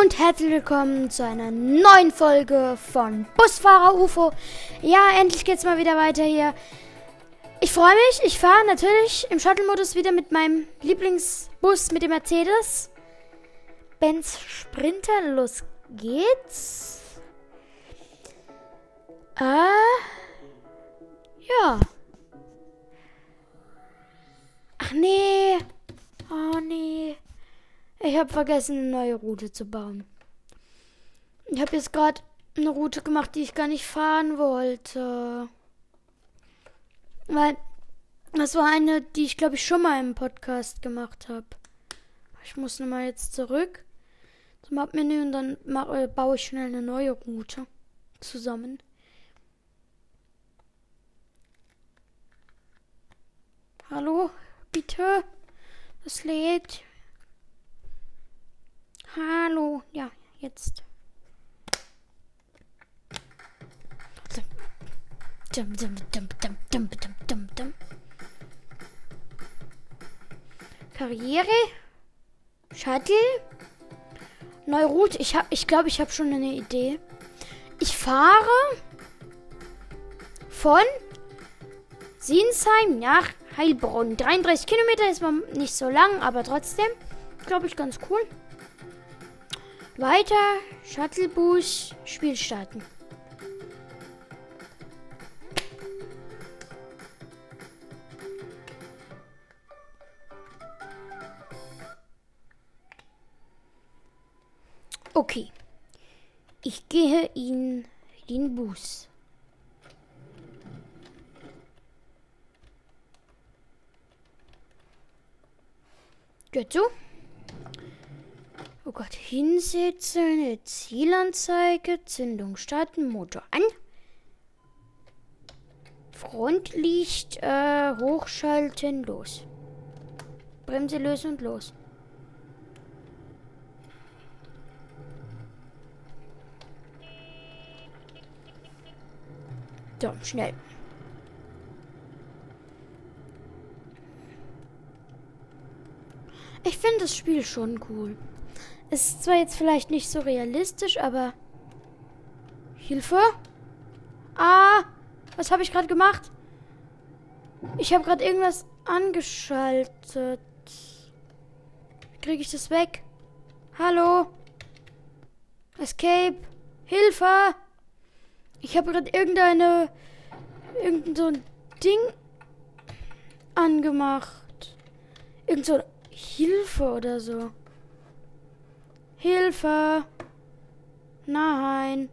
und herzlich willkommen zu einer neuen Folge von Busfahrer UFO. Ja, endlich geht's mal wieder weiter hier. Ich freue mich. Ich fahre natürlich im Shuttle-Modus wieder mit meinem Lieblingsbus mit dem Mercedes. Benz Sprinter. Los geht's. Äh. Ja. Ach nee. Ich habe vergessen, eine neue Route zu bauen. Ich habe jetzt gerade eine Route gemacht, die ich gar nicht fahren wollte. Weil das war eine, die ich glaube ich schon mal im Podcast gemacht habe. Ich muss nochmal jetzt zurück zum Hauptmenü und dann äh, baue ich schnell eine neue Route zusammen. Hallo, bitte. Das lädt. Hallo. Ja, jetzt. Karriere. Shuttle. Neue Route. Ich habe, ich glaube, ich habe schon eine Idee. Ich fahre von Sinsheim nach Heilbronn. 33 Kilometer ist mal nicht so lang, aber trotzdem, glaube ich, ganz cool. Weiter, Shuttlebus, Spiel starten. Okay. Ich gehe in den Bus. So. Oh Gott, hinsetzen, Zielanzeige, Zündung starten, Motor an. Frontlicht äh, hochschalten, los. Bremse lösen und los. So, schnell. Ich finde das Spiel schon cool. Ist zwar jetzt vielleicht nicht so realistisch, aber... Hilfe? Ah! Was habe ich gerade gemacht? Ich habe gerade irgendwas angeschaltet. Kriege ich das weg? Hallo? Escape? Hilfe! Ich habe gerade irgendeine... Irgend so ein Ding angemacht. Irgend so Hilfe oder so. Hilfe. Nein.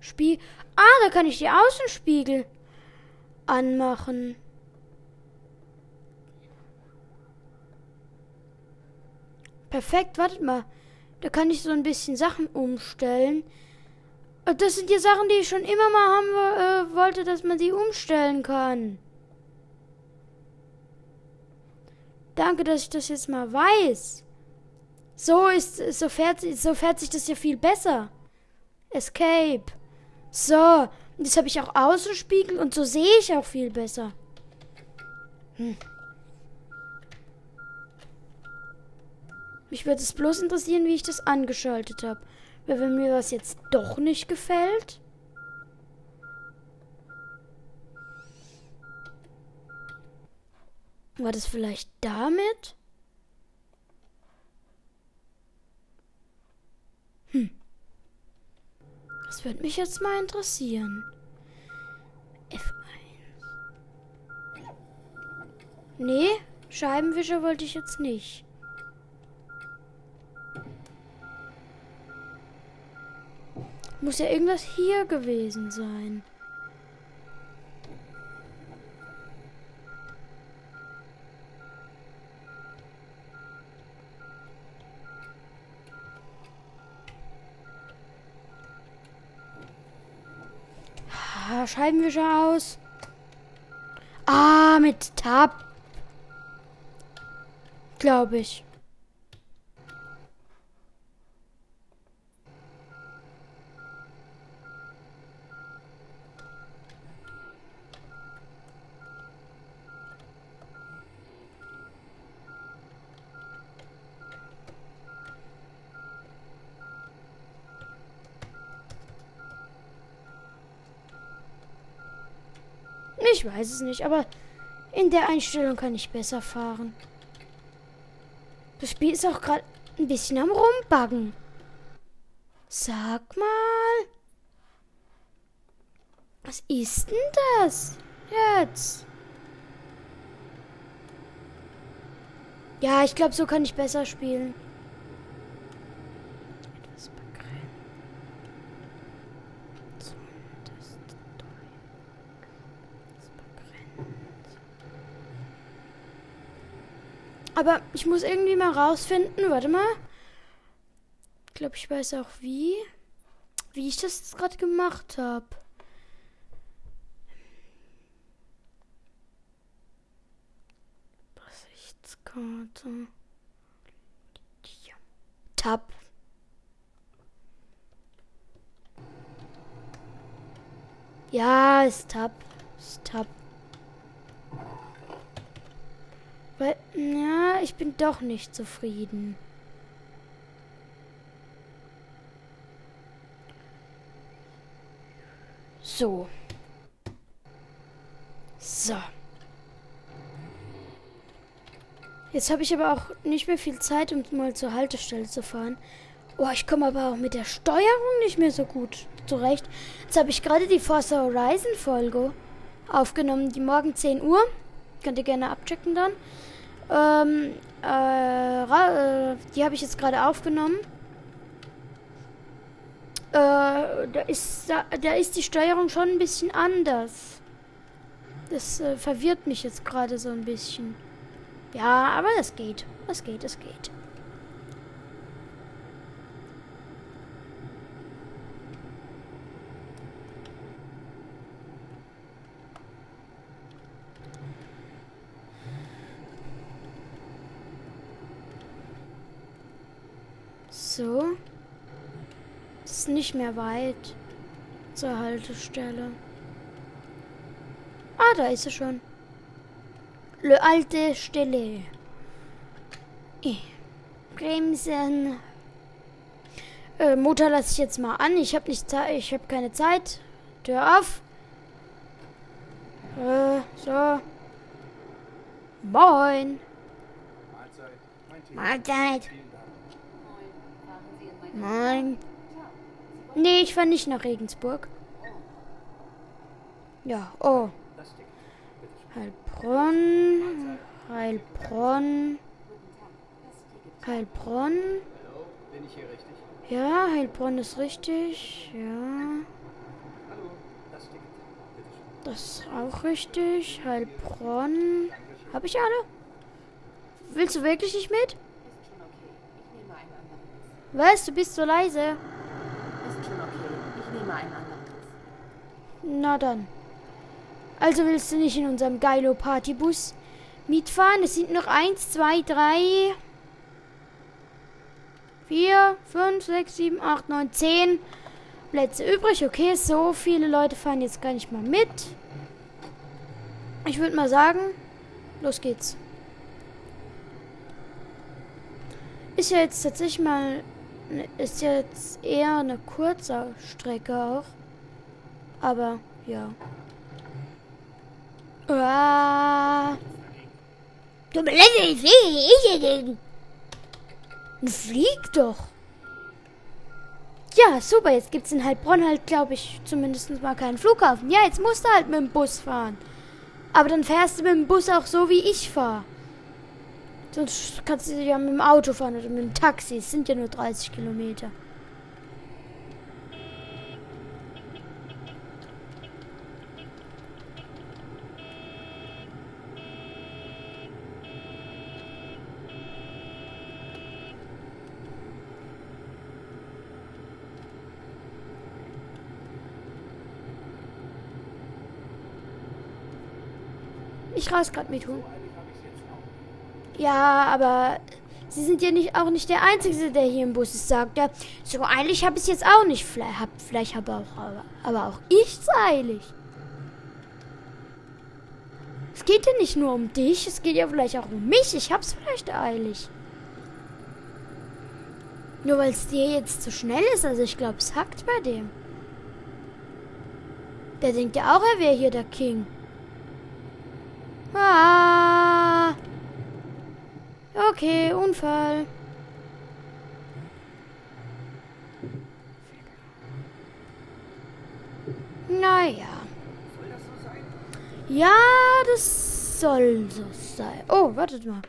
Spiel. Ah, da kann ich die Außenspiegel anmachen. Perfekt, wartet mal. Da kann ich so ein bisschen Sachen umstellen. Das sind die Sachen, die ich schon immer mal haben äh, wollte, dass man sie umstellen kann. Danke, dass ich das jetzt mal weiß. So ist, so fährt, so fährt sich das ja viel besser. Escape. So. Jetzt habe ich auch Außenspiegel und so sehe ich auch viel besser. Hm. Mich würde es bloß interessieren, wie ich das angeschaltet habe. Weil wenn mir was jetzt doch nicht gefällt. War das vielleicht damit? Hm. Das würde mich jetzt mal interessieren. F1. Nee, Scheibenwischer wollte ich jetzt nicht. Muss ja irgendwas hier gewesen sein. Scheibenwischer aus. Ah, mit Tab. Glaube ich. Ich weiß es nicht, aber in der Einstellung kann ich besser fahren. Das Spiel ist auch gerade ein bisschen am Rumbaggen. Sag mal. Was ist denn das? Jetzt. Ja, ich glaube, so kann ich besser spielen. Aber ich muss irgendwie mal rausfinden. Warte mal. Ich glaube, ich weiß auch wie. Wie ich das gerade gemacht habe. Übersichtskarte. Tab. Ja, ist Tab. Ist Tab. Weil, ja, ich bin doch nicht zufrieden. So. So. Jetzt habe ich aber auch nicht mehr viel Zeit, um mal zur Haltestelle zu fahren. Oh, ich komme aber auch mit der Steuerung nicht mehr so gut zurecht. Jetzt habe ich gerade die Forza Horizon Folge aufgenommen, die morgen 10 Uhr. Könnt ihr gerne abchecken dann. Ähm, äh, äh, die habe ich jetzt gerade aufgenommen. Äh, da ist, da, da, ist die Steuerung schon ein bisschen anders. Das äh, verwirrt mich jetzt gerade so ein bisschen. Ja, aber das geht. Das geht, das geht. So. Ist nicht mehr weit zur Haltestelle. Ah, da ist sie schon. Le alte Stelle. Bremsen. Äh, Motor lasse ich jetzt mal an. Ich habe nicht Zeit. Ich habe keine Zeit. Tür auf. Äh, so. Moin. Mahlzeit. Mahlzeit. Nein. Nee, ich fahre nicht nach Regensburg. Ja, oh. Heilbronn. Heilbronn. Heilbronn. Ja, Heilbronn ist richtig. Ja. Das ist auch richtig. Heilbronn. Habe ich alle? Willst du wirklich nicht mit? Ist schon okay. Ich nehme einen anderen Bus. Was? Du bist so leise. Ist schon okay. Ich nehme einen anderen Bus. Na dann. Also willst du nicht in unserem geilo Partybus mitfahren? Es sind noch eins, zwei, drei, vier, fünf, sechs, sieben, acht, neun, zehn Plätze übrig. Okay, so viele Leute fahren jetzt gar nicht mal mit. Ich würde mal sagen, los geht's. Ist ja jetzt tatsächlich mal, ist jetzt eher eine kurze Strecke auch. Aber ja. Du belässt ich. Flieg doch. Ja, super. Jetzt gibt's in Heilbronn halt, glaube ich, zumindest mal keinen Flughafen. Ja, jetzt musst du halt mit dem Bus fahren. Aber dann fährst du mit dem Bus auch so, wie ich fahre. Sonst kannst du ja mit dem Auto fahren oder mit dem Taxi. Es sind ja nur 30 Kilometer. Ich raus gerade mit Huhn. Ja, aber Sie sind ja nicht auch nicht der Einzige, der hier im Bus ist, sagt er. So eilig habe ich es jetzt auch nicht. Vielleicht habe vielleicht hab auch, aber, aber auch ich es eilig. Es geht ja nicht nur um dich, es geht ja vielleicht auch um mich. Ich hab's vielleicht eilig. Nur weil es dir jetzt zu schnell ist, also ich glaube, es hackt bei dem. Der denkt ja auch, er wäre hier der King. Ah. Okay, Unfall. Naja. Soll? Ja, das soll so sein. Oh, wartet mal.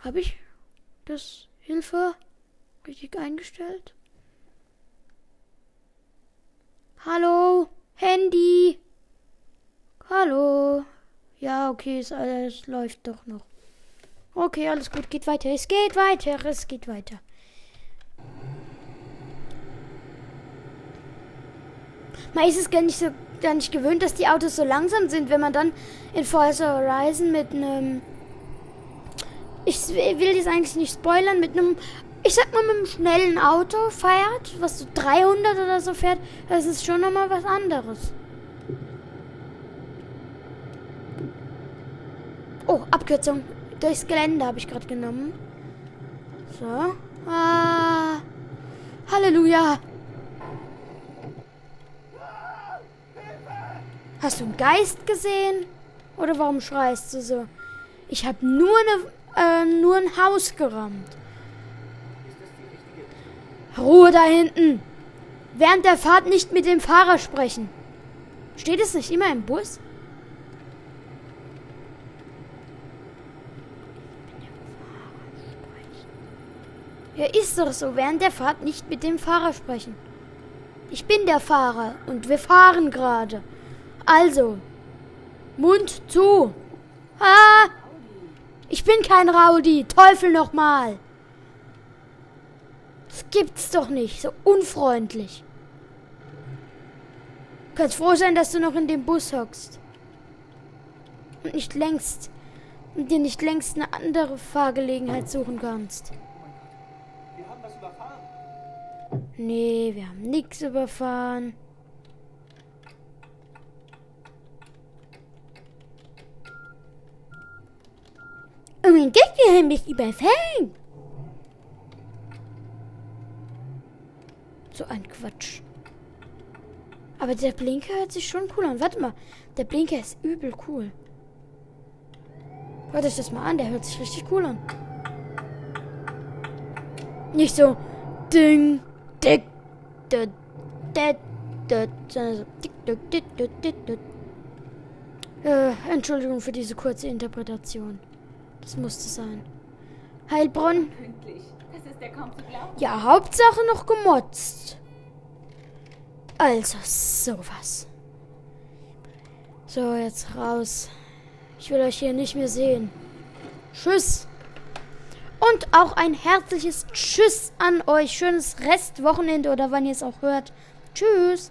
Habe ich das Hilfe richtig eingestellt? Hallo, Handy. Hallo. Ja, okay, es alles läuft doch noch. Okay, alles gut, geht weiter. Es geht weiter, es geht weiter. Man ist es gar nicht so gar nicht gewöhnt, dass die Autos so langsam sind, wenn man dann in Forza Horizon mit einem ich will das eigentlich nicht spoilern, mit einem ich sag mal mit einem schnellen Auto fährt, was so 300 oder so fährt, das ist schon nochmal was anderes. Oh, Abkürzung. Durchs Gelände habe ich gerade genommen. So. Ah. Halleluja. Hast du einen Geist gesehen? Oder warum schreist du so? Ich habe nur, äh, nur ein Haus gerammt. Ruhe da hinten. Während der Fahrt nicht mit dem Fahrer sprechen. Steht es nicht immer im Bus? Ja, ist doch so. Während der Fahrt nicht mit dem Fahrer sprechen. Ich bin der Fahrer und wir fahren gerade. Also, Mund zu. Ah, ich bin kein Rowdy. Teufel nochmal. Das gibt's doch nicht. So unfreundlich. Du kannst froh sein, dass du noch in dem Bus hockst. Und nicht längst. Und dir nicht längst eine andere Fahrgelegenheit suchen kannst. Wir haben das überfahren. Nee, wir haben nichts überfahren. Oh mein Gott, wir haben mich überfallen. So ein Quatsch. Aber der Blinker hört sich schon cool an. Warte mal, der Blinker ist übel cool. Hört euch das mal an, der hört sich richtig cool an. Nicht so ding, Äh, Entschuldigung für diese kurze Interpretation. Das musste sein. Heilbronn? Pünktlich. Das ist ja kaum zu glauben. Ja, Hauptsache noch gemotzt. Also, sowas. So, jetzt raus. Ich will euch hier nicht mehr sehen. Tschüss. Und auch ein herzliches Tschüss an euch. Schönes Restwochenende oder wann ihr es auch hört. Tschüss.